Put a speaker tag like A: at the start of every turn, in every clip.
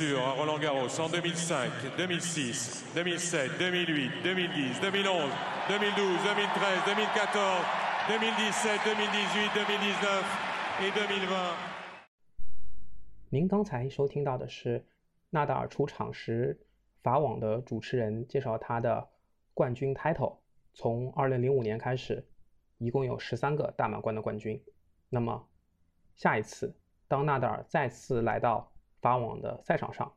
A: sûr, à Roland Garros en 2005, 2006, 2007, 2008, 2010, 2011, 2012, 2013, 2014, 2017, 2018, 2019 et 2020。
B: 您刚才收听到的是纳达尔出场时法网的主持人介绍他的冠军 title。从2005年开始，一共有十三个大满贯的冠军。那么，下一次当纳达尔再次来到法网的赛场上，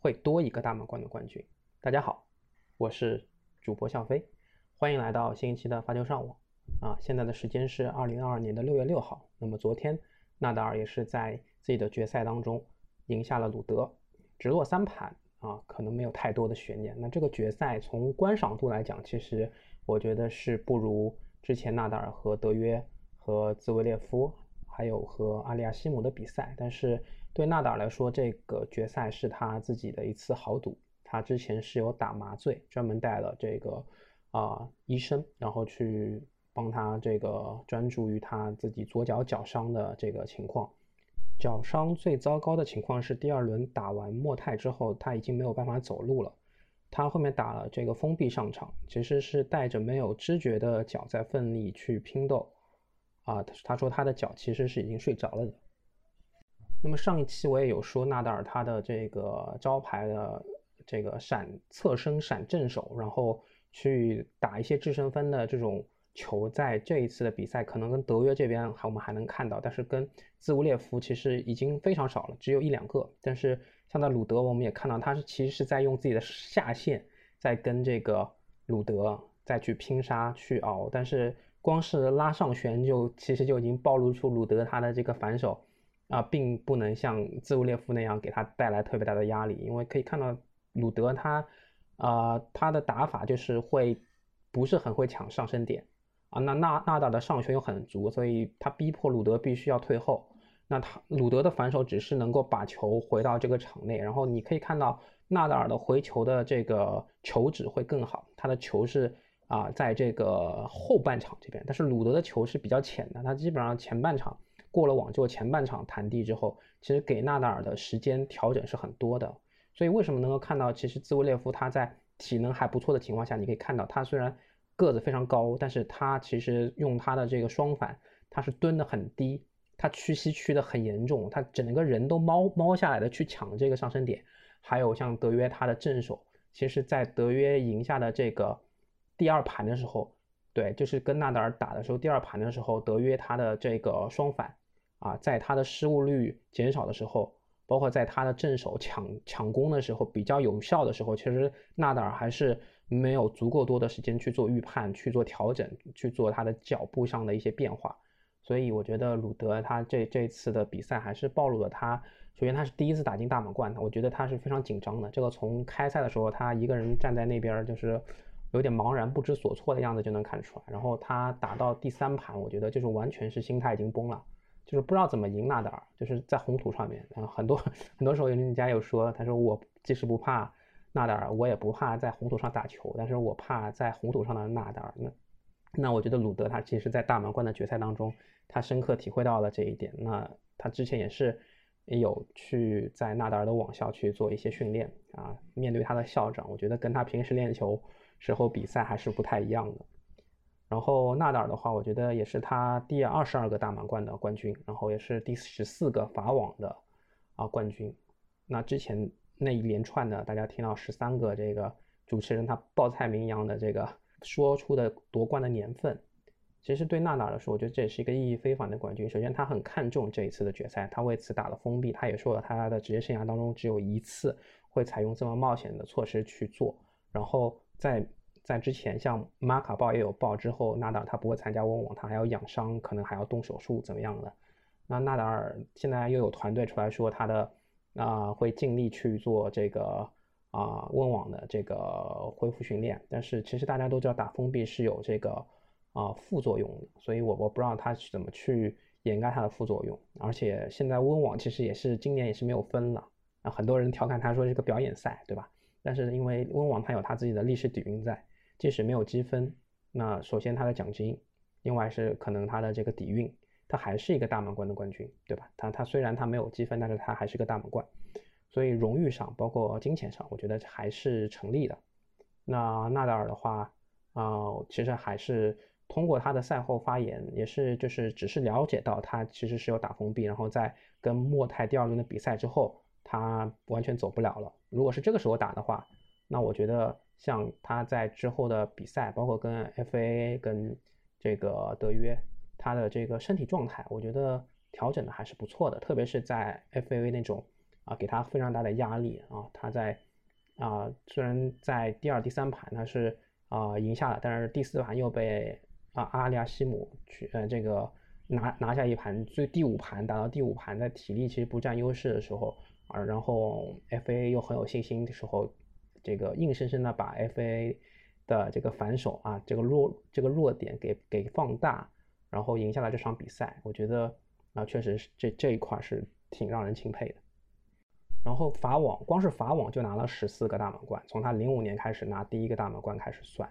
B: 会多一个大满贯的冠军。大家好，我是主播向飞，欢迎来到新一期的发球上网。啊，现在的时间是2022年的6月6号。那么昨天纳达尔也是在自己的决赛当中赢下了鲁德，直落三盘啊，可能没有太多的悬念。那这个决赛从观赏度来讲，其实我觉得是不如之前纳达尔和德约和兹维列夫。还有和阿利亚西姆的比赛，但是对纳达尔来说，这个决赛是他自己的一次豪赌。他之前是有打麻醉，专门带了这个啊医生，然后去帮他这个专注于他自己左脚脚伤的这个情况。脚伤最糟糕的情况是第二轮打完莫泰之后，他已经没有办法走路了。他后面打了这个封闭上场，其实是带着没有知觉的脚在奋力去拼斗。啊，他他说他的脚其实是已经睡着了的。那么上一期我也有说纳达尔他的这个招牌的这个闪侧身闪正手，然后去打一些制胜分的这种球，在这一次的比赛可能跟德约这边还我们还能看到，但是跟兹乌列夫其实已经非常少了，只有一两个。但是像在鲁德，我们也看到他是其实是在用自己的下限在跟这个鲁德再去拼杀去熬，但是。光是拉上旋就其实就已经暴露出鲁德他的这个反手啊，并不能像兹乌列夫那样给他带来特别大的压力，因为可以看到鲁德他啊他的打法就是会不是很会抢上升点啊，那纳纳达尔的上旋又很足，所以他逼迫鲁德必须要退后。那他鲁德的反手只是能够把球回到这个场内，然后你可以看到纳达尔的回球的这个球质会更好，他的球是。啊，在这个后半场这边，但是鲁德的球是比较浅的，他基本上前半场过了网之后，前半场弹地之后，其实给纳达尔的时间调整是很多的。所以为什么能够看到，其实兹维列夫他在体能还不错的情况下，你可以看到他虽然个子非常高，但是他其实用他的这个双反，他是蹲的很低，他屈膝屈的很严重，他整个人都猫猫下来的去抢这个上升点。还有像德约他的正手，其实在德约赢下的这个。第二盘的时候，对，就是跟纳达尔打的时候，第二盘的时候，德约他的这个双反啊，在他的失误率减少的时候，包括在他的正手抢抢攻的时候比较有效的时候，其实纳达尔还是没有足够多的时间去做预判、去做调整、去做他的脚步上的一些变化。所以我觉得鲁德他这这次的比赛还是暴露了他，首先他是第一次打进大满贯，我觉得他是非常紧张的。这个从开赛的时候他一个人站在那边就是。有点茫然不知所措的样子就能看出来，然后他打到第三盘，我觉得就是完全是心态已经崩了，就是不知道怎么赢纳达尔，就是在红土上面，然后很多很多时候人家有说，他说我即使不怕纳达尔，我也不怕在红土上打球，但是我怕在红土上的纳达尔。那那我觉得鲁德他其实，在大满贯的决赛当中，他深刻体会到了这一点。那他之前也是有去在纳达尔的网校去做一些训练啊，面对他的校长，我觉得跟他平时练球。时候比赛还是不太一样的。然后纳达尔的话，我觉得也是他第二十二个大满贯的冠军，然后也是第十四个法网的啊冠军。那之前那一连串的，大家听到十三个这个主持人他报菜名一样的这个说出的夺冠的年份，其实对纳达尔来说，我觉得这也是一个意义非凡的冠军。首先他很看重这一次的决赛，他为此打了封闭，他也说了他的职业生涯当中只有一次会采用这么冒险的措施去做，然后。在在之前，像马卡报也有报，之后纳达尔他不会参加温网，他还要养伤，可能还要动手术怎么样的？那纳达尔现在又有团队出来说他的啊会尽力去做这个啊温网的这个恢复训练，但是其实大家都知道打封闭是有这个啊副作用的，所以我我不知道他是怎么去掩盖它的副作用。而且现在温网其实也是今年也是没有分了啊，很多人调侃他说是个表演赛，对吧？但是因为温网它有它自己的历史底蕴在，即使没有积分，那首先他的奖金，另外是可能他的这个底蕴，它还是一个大满贯的冠军，对吧？他他虽然他没有积分，但是他还是个大满贯。所以荣誉上，包括金钱上，我觉得还是成立的。那纳达尔的话，啊，其实还是通过他的赛后发言，也是就是只是了解到他其实是有打封闭，然后在跟莫泰第二轮的比赛之后，他完全走不了了。如果是这个时候打的话，那我觉得像他在之后的比赛，包括跟 FAA 跟这个德约，他的这个身体状态，我觉得调整的还是不错的，特别是在 FAA 那种啊给他非常大的压力啊，他在。啊，虽然在第二、第三盘他是啊赢下了，但是第四盘又被啊阿利亚西姆去呃这个拿拿下一盘，最第五盘打到第五盘，在体力其实不占优势的时候啊，然后 FA 又很有信心的时候，这个硬生生的把 FA 的这个反手啊这个弱这个弱点给给放大，然后赢下了这场比赛，我觉得啊确实是这这一块是挺让人钦佩的。然后法网光是法网就拿了十四个大满贯，从他零五年开始拿第一个大满贯开始算，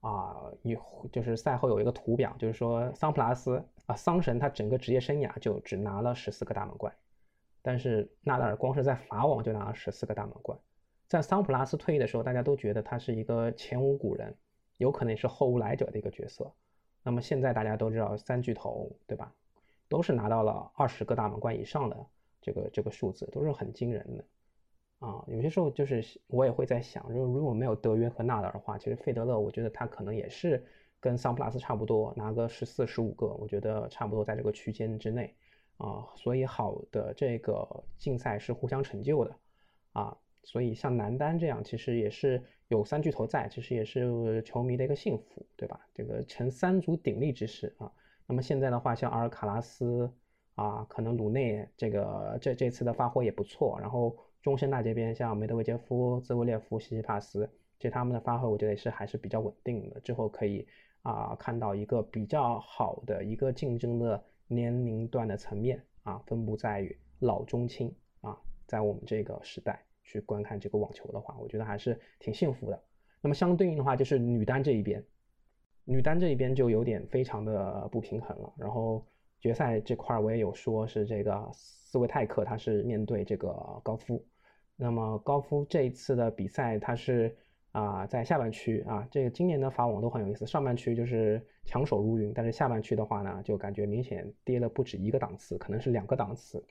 B: 啊，一就是赛后有一个图表，就是说桑普拉斯啊，桑神他整个职业生涯就只拿了十四个大满贯，但是纳达尔光是在法网就拿了十四个大满贯，在桑普拉斯退役的时候，大家都觉得他是一个前无古人，有可能是后无来者的一个角色，那么现在大家都知道三巨头对吧，都是拿到了二十个大满贯以上的。这个这个数字都是很惊人的啊！有些时候就是我也会在想，如如果没有德约和纳达尔的话，其实费德勒我觉得他可能也是跟桑普拉斯差不多，拿个十四十五个，我觉得差不多在这个区间之内啊。所以好的这个竞赛是互相成就的啊。所以像男单这样，其实也是有三巨头在，其实也是球迷的一个幸福，对吧？这个成三足鼎立之势啊。那么现在的话，像阿尔卡拉斯。啊，可能鲁内这个这这次的发挥也不错，然后中生代这边像梅德韦杰夫、兹维列夫、西西帕斯，其实他们的发挥我觉得也是还是比较稳定的。之后可以啊看到一个比较好的一个竞争的年龄段的层面啊，分布在于老中青啊，在我们这个时代去观看这个网球的话，我觉得还是挺幸福的。那么相对应的话就是女单这一边，女单这一边就有点非常的不平衡了，然后。决赛这块我也有说，是这个斯维泰克，他是面对这个高夫。那么高夫这一次的比赛，他是啊在下半区啊，这个今年的法网都很有意思，上半区就是强手如云，但是下半区的话呢，就感觉明显跌了不止一个档次，可能是两个档次。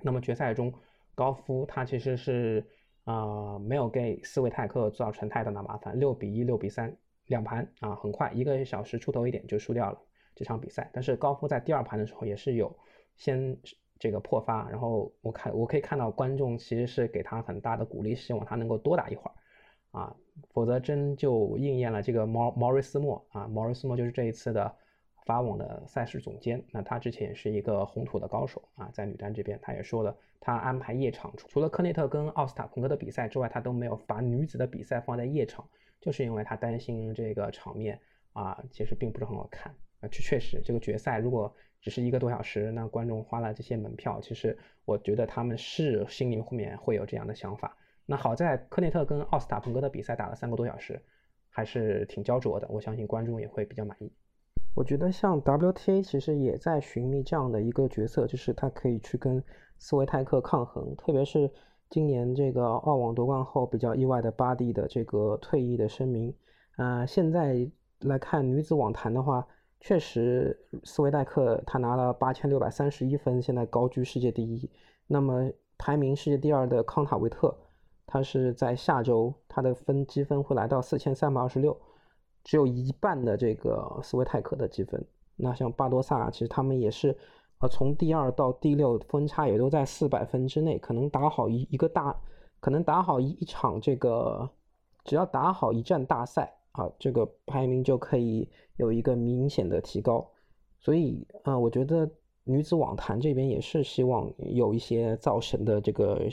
B: 那么决赛中，高夫他其实是啊没有给斯维泰克造成太大的麻烦，六比一、六比三两盘啊，很快一个小时出头一点就输掉了。这场比赛，但是高夫在第二盘的时候也是有先这个破发，然后我看我可以看到观众其实是给他很大的鼓励，希望他能够多打一会儿啊，否则真就应验了这个毛毛瑞斯莫啊，毛瑞斯莫就是这一次的法网的赛事总监，那他之前也是一个红土的高手啊，在女单这边他也说了，他安排夜场除了科内特跟奥斯塔彭科的比赛之外，他都没有把女子的比赛放在夜场，就是因为他担心这个场面啊，其实并不是很好看。啊，确确实，这个决赛如果只是一个多小时，那观众花了这些门票，其实我觉得他们是心里面会有这样的想法。那好在科内特跟奥斯塔彭格的比赛打了三个多小时，还是挺焦灼的，我相信观众也会比较满意。我觉得像 WTA 其实也在寻觅这样的一个角色，就是他可以去跟斯维泰克抗衡，特别是今年这个澳网夺冠后比较意外的巴蒂的这个退役的声明。啊，现在来看女子网坛的话。确实，斯维泰克他拿了八千六百三十一分，现在高居世界第一。那么排名世界第二的康塔维特，他是在下周他的分积分会来到四千三百二十六，只有一半的这个斯维泰克的积分。那像巴多萨，其实他们也是，呃，从第二到第六分差也都在四百分之内，可能打好一一个大，可能打好一一场这个，只要打好一站大赛。啊，这个排名就可以有一个明显的提高，所以啊，我觉得女子网坛这边也是希望有一些造神的这个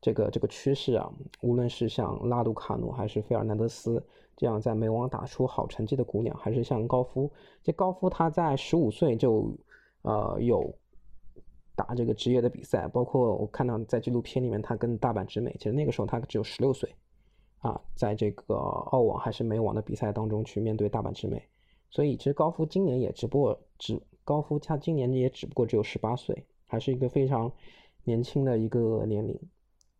B: 这个这个趋势啊，无论是像拉杜卡努还是费尔南德斯这样在美网打出好成绩的姑娘，还是像高夫，这高夫他在十五岁就呃有打这个职业的比赛，包括我看到在纪录片里面他跟大阪直美，其实那个时候他只有十六岁。啊，在这个澳网还是美网的比赛当中去面对大阪直美，所以其实高夫今年也只不过只高夫他今年也只不过只有十八岁，还是一个非常年轻的一个年龄。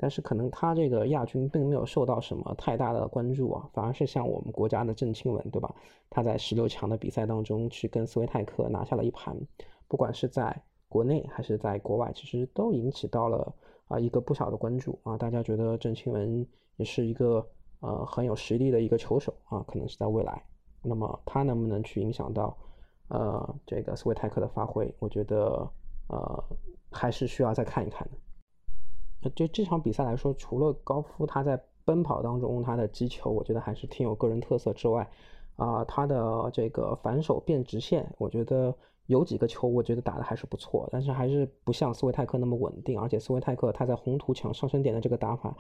B: 但是可能他这个亚军并没有受到什么太大的关注啊，反而是像我们国家的郑钦文，对吧？他在十六强的比赛当中去跟斯维泰克拿下了一盘，不管是在国内还是在国外，其实都引起到了啊一个不小的关注啊，大家觉得郑钦文也是一个呃很有实力的一个球手啊，可能是在未来，那么他能不能去影响到呃这个斯维泰克的发挥？我觉得呃还是需要再看一看的。就这场比赛来说，除了高夫他在奔跑当中他的击球，我觉得还是挺有个人特色之外，啊他的这个反手变直线，我觉得。有几个球，我觉得打的还是不错，但是还是不像斯维泰克那么稳定，而且斯维泰克他在红土抢上升点的这个打法，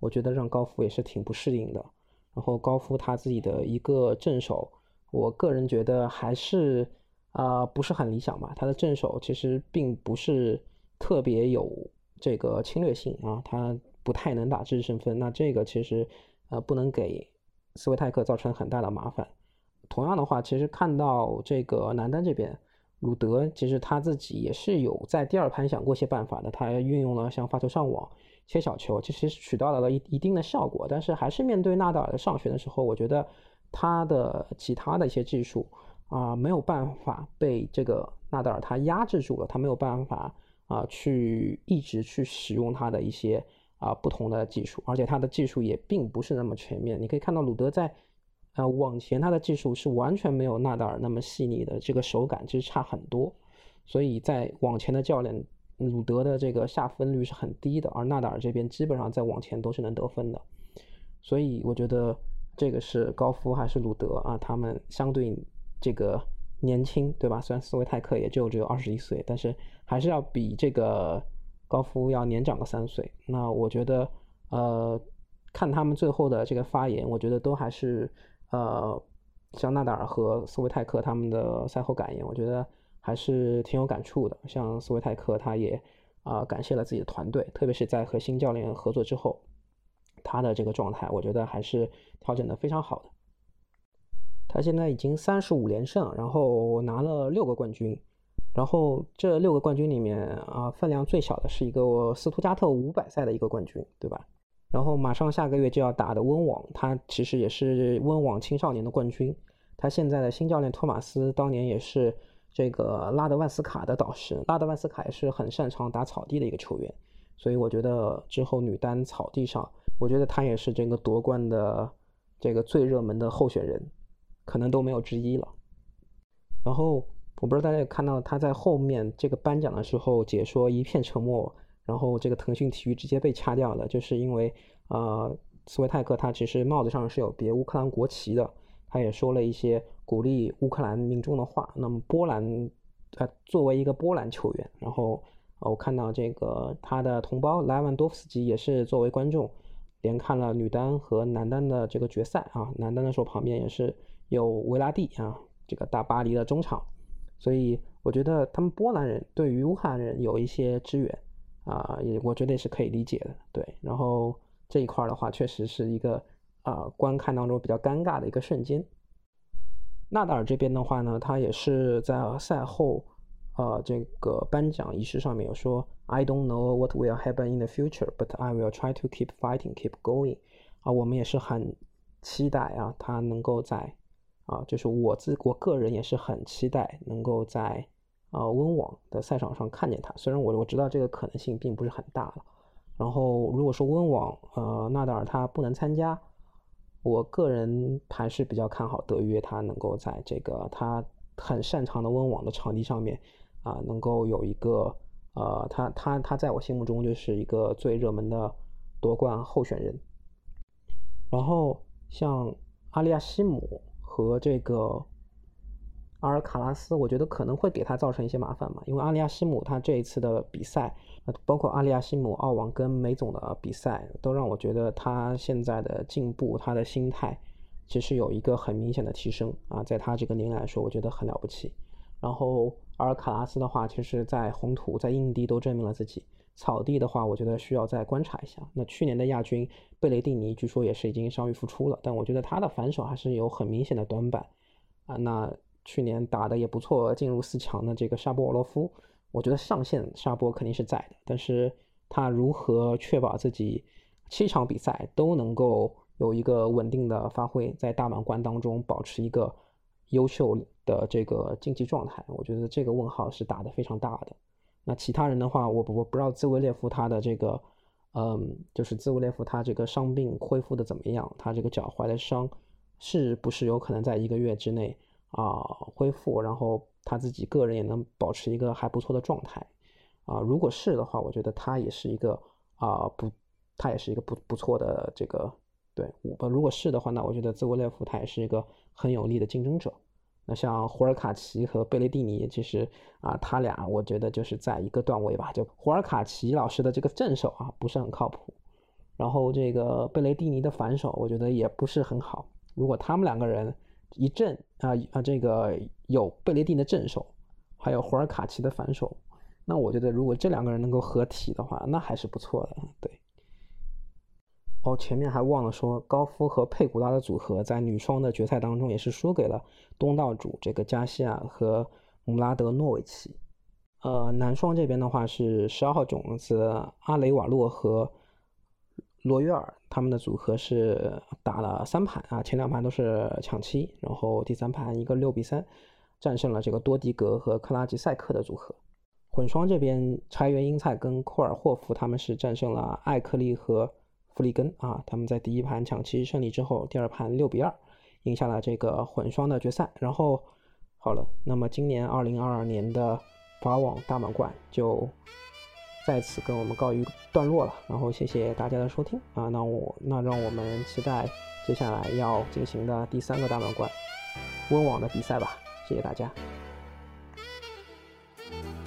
B: 我觉得让高夫也是挺不适应的。然后高夫他自己的一个正手，我个人觉得还是啊不是很理想吧。他的正手其实并不是特别有这个侵略性啊，他不太能打制胜分。那这个其实呃不能给斯维泰克造成很大的麻烦。同样的话，其实看到这个男单这边。鲁德其实他自己也是有在第二盘想过一些办法的，他运用了像发球上网、切小球，其实取到了一一定的效果。但是还是面对纳达尔的上旋的时候，我觉得他的其他的一些技术啊没有办法被这个纳达尔他压制住了，他没有办法啊去一直去使用他的一些啊不同的技术，而且他的技术也并不是那么全面。你可以看到鲁德在。呃，往前他的技术是完全没有纳达尔那么细腻的，这个手感其实差很多，所以在往前的教练鲁德的这个下分率是很低的，而纳达尔这边基本上在往前都是能得分的，所以我觉得这个是高夫还是鲁德啊，他们相对这个年轻，对吧？虽然斯维泰克也就只有二十一岁，但是还是要比这个高夫要年长个三岁。那我觉得，呃，看他们最后的这个发言，我觉得都还是。呃，像纳达尔和斯维泰克他们的赛后感言，我觉得还是挺有感触的。像斯维泰克，他也啊感谢了自己的团队，特别是在和新教练合作之后，他的这个状态，我觉得还是调整的非常好的。他现在已经三十五连胜，然后拿了六个冠军，然后这六个冠军里面啊，分量最小的是一个斯图加特五百赛的一个冠军，对吧？然后马上下个月就要打的温网，他其实也是温网青少年的冠军。他现在的新教练托马斯当年也是这个拉德万斯卡的导师，拉德万斯卡也是很擅长打草地的一个球员。所以我觉得之后女单草地上，我觉得他也是这个夺冠的这个最热门的候选人，可能都没有之一了。然后我不知道大家有看到他在后面这个颁奖的时候解说一片沉默。然后这个腾讯体育直接被掐掉了，就是因为呃，斯维泰克他其实帽子上是有别乌克兰国旗的，他也说了一些鼓励乌克兰民众的话。那么波兰，呃，作为一个波兰球员，然后我看到这个他的同胞莱万多夫斯基也是作为观众，连看了女单和男单的这个决赛啊，男单的时候旁边也是有维拉蒂啊，这个大巴黎的中场，所以我觉得他们波兰人对于乌克兰人有一些支援。啊，也我觉得也是可以理解的，对。然后这一块的话，确实是一个啊观看当中比较尴尬的一个瞬间。纳达尔这边的话呢，他也是在赛后呃这个颁奖仪式上面有说，I don't know what will happen in the future, but I will try to keep fighting, keep going。啊，我们也是很期待啊，他能够在啊，就是我自我个人也是很期待能够在。呃，温网的赛场上看见他，虽然我我知道这个可能性并不是很大了。然后，如果说温网，呃，纳达尔他不能参加，我个人还是比较看好德约他能够在这个他很擅长的温网的场地上面，啊，能够有一个，呃，他他他在我心目中就是一个最热门的夺冠候选人。然后，像阿利亚西姆和这个。阿尔卡拉斯，我觉得可能会给他造成一些麻烦嘛，因为阿利亚西姆他这一次的比赛，呃，包括阿利亚西姆、澳网跟梅总的比赛，都让我觉得他现在的进步，他的心态其实有一个很明显的提升啊，在他这个年龄来说，我觉得很了不起。然后阿尔卡拉斯的话，其实在红土、在硬地都证明了自己，草地的话，我觉得需要再观察一下。那去年的亚军贝雷蒂尼，据说也是已经伤愈复出了，但我觉得他的反手还是有很明显的短板啊，那。去年打的也不错，进入四强的这个沙波尔洛夫，我觉得上限沙波肯定是在的，但是他如何确保自己七场比赛都能够有一个稳定的发挥，在大满贯当中保持一个优秀的这个竞技状态？我觉得这个问号是打得非常大的。那其他人的话，我我不知道兹维列夫他的这个，嗯，就是兹维列夫他这个伤病恢复的怎么样？他这个脚踝的伤是不是有可能在一个月之内啊恢复？然后他自己个人也能保持一个还不错的状态？啊，如果是的话，我觉得他也是一个啊不，他也是一个不不错的这个对。我如果是的话，那我觉得兹维列夫他也是一个很有力的竞争者。那像胡尔卡奇和贝雷蒂尼，其实啊，他俩我觉得就是在一个段位吧。就胡尔卡奇老师的这个正手啊，不是很靠谱。然后这个贝雷蒂尼的反手，我觉得也不是很好。如果他们两个人一正啊啊，这个有贝雷蒂尼的正手，还有胡尔卡奇的反手。那我觉得，如果这两个人能够合体的话，那还是不错的。对。哦，前面还忘了说，高夫和佩古拉的组合在女双的决赛当中也是输给了东道主这个加西亚和姆拉德诺维奇。呃，男双这边的话是十二号种子阿雷瓦洛和罗约尔，他们的组合是打了三盘啊，前两盘都是抢七，然后第三盘一个六比三战胜了这个多迪格和克拉吉赛克的组合。混双这边，柴原英菜跟库尔霍夫他们是战胜了艾克利和弗里根啊，他们在第一盘抢七胜利之后，第二盘六比二赢下了这个混双的决赛。然后好了，那么今年二零二二年的法网大满贯就在此跟我们告一段落了。然后谢谢大家的收听啊，那我那让我们期待接下来要进行的第三个大满贯温网的比赛吧。谢谢大家。